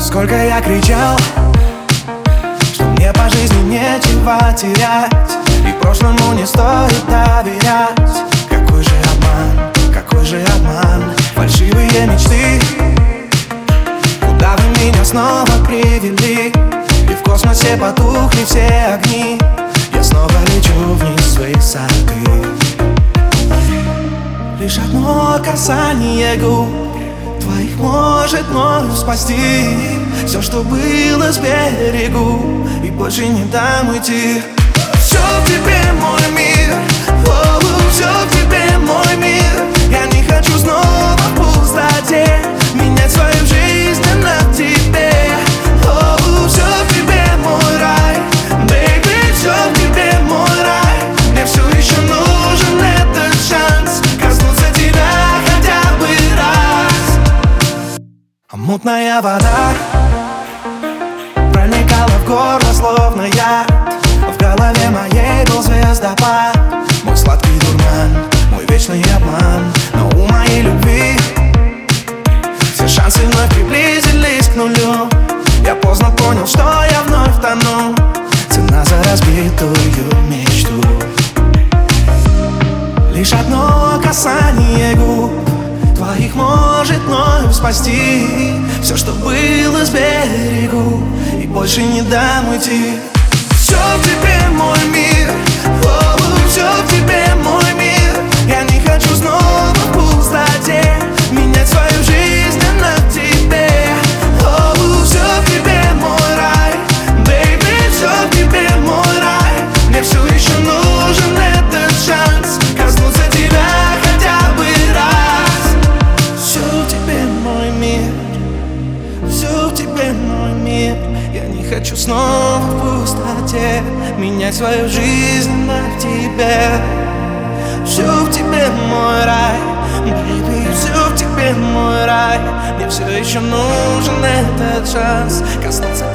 Сколько я кричал Что мне по жизни нечего терять И прошлому не стоит доверять. Какой же обман, какой же обман. Фальшивые мечты Куда вы меня снова привели? И в космосе потухли все огни. Я снова лечу вниз с высоты Лишь одно касание губ Твоих может мною спасти. Все, что было с берегу И больше не дам уйти. Все в тебе мой мир мутная вода Проникала в горло, словно я. В голове моей был звездопад. Мой сладкий дурман, мой вечный обман. Но у моей любви Все шансы вновь приблизились к нулю. Я поздно понял, что я вновь тону. Цена за разбитую мечту. Лишь одно касание губ Твоих может мною спасти. Все, что было с берегу И больше не дам уйти. Все в хочу снова в пустоте Менять свою жизнь на тебе. Все в тебе мой рай Baby, все в тебе мой рай. Мне все еще нужен этот шанс Коснуться